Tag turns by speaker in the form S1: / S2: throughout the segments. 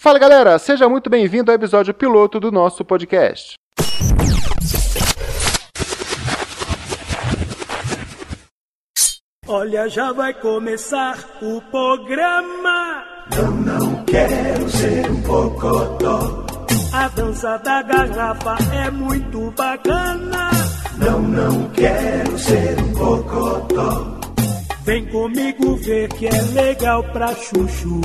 S1: Fala galera, seja muito bem-vindo ao episódio piloto do nosso podcast.
S2: Olha, já vai começar o programa.
S3: Não, não quero ser um cocotó.
S2: A dança da garrafa é muito bacana.
S3: Não, não quero ser um cocotó.
S2: Vem comigo ver que é legal pra chuchu.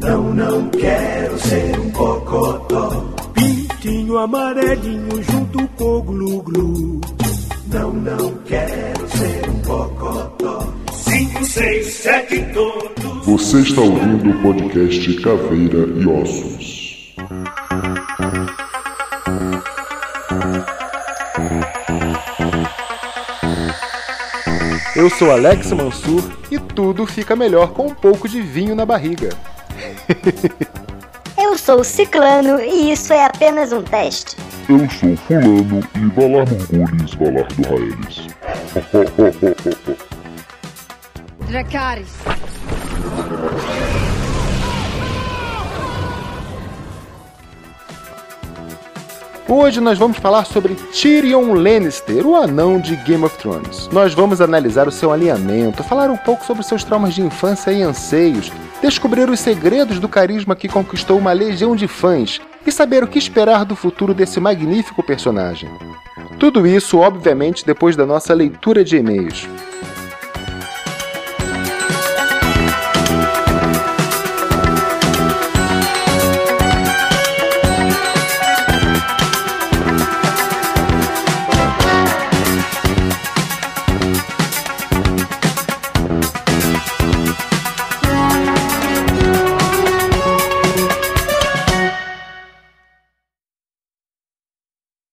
S3: Não, não quero ser um cocotó.
S2: Pintinho amarelinho junto com o glu-glu.
S3: Não, não quero ser um cocotó.
S2: Cinco, seis, sete, todos.
S4: Você está ouvindo o podcast Caveira e Ossos.
S1: Eu sou Alex Mansur e tudo fica melhor com um pouco de vinho na barriga.
S5: Eu sou ciclano e isso é apenas um teste.
S4: Eu sou Fulano e Valar Morgulis, Valar do Raelis.
S6: Dracarys.
S1: Hoje nós vamos falar sobre Tyrion Lannister, o anão de Game of Thrones. Nós vamos analisar o seu alinhamento, falar um pouco sobre seus traumas de infância e anseios, descobrir os segredos do carisma que conquistou uma legião de fãs e saber o que esperar do futuro desse magnífico personagem. Tudo isso, obviamente, depois da nossa leitura de e-mails.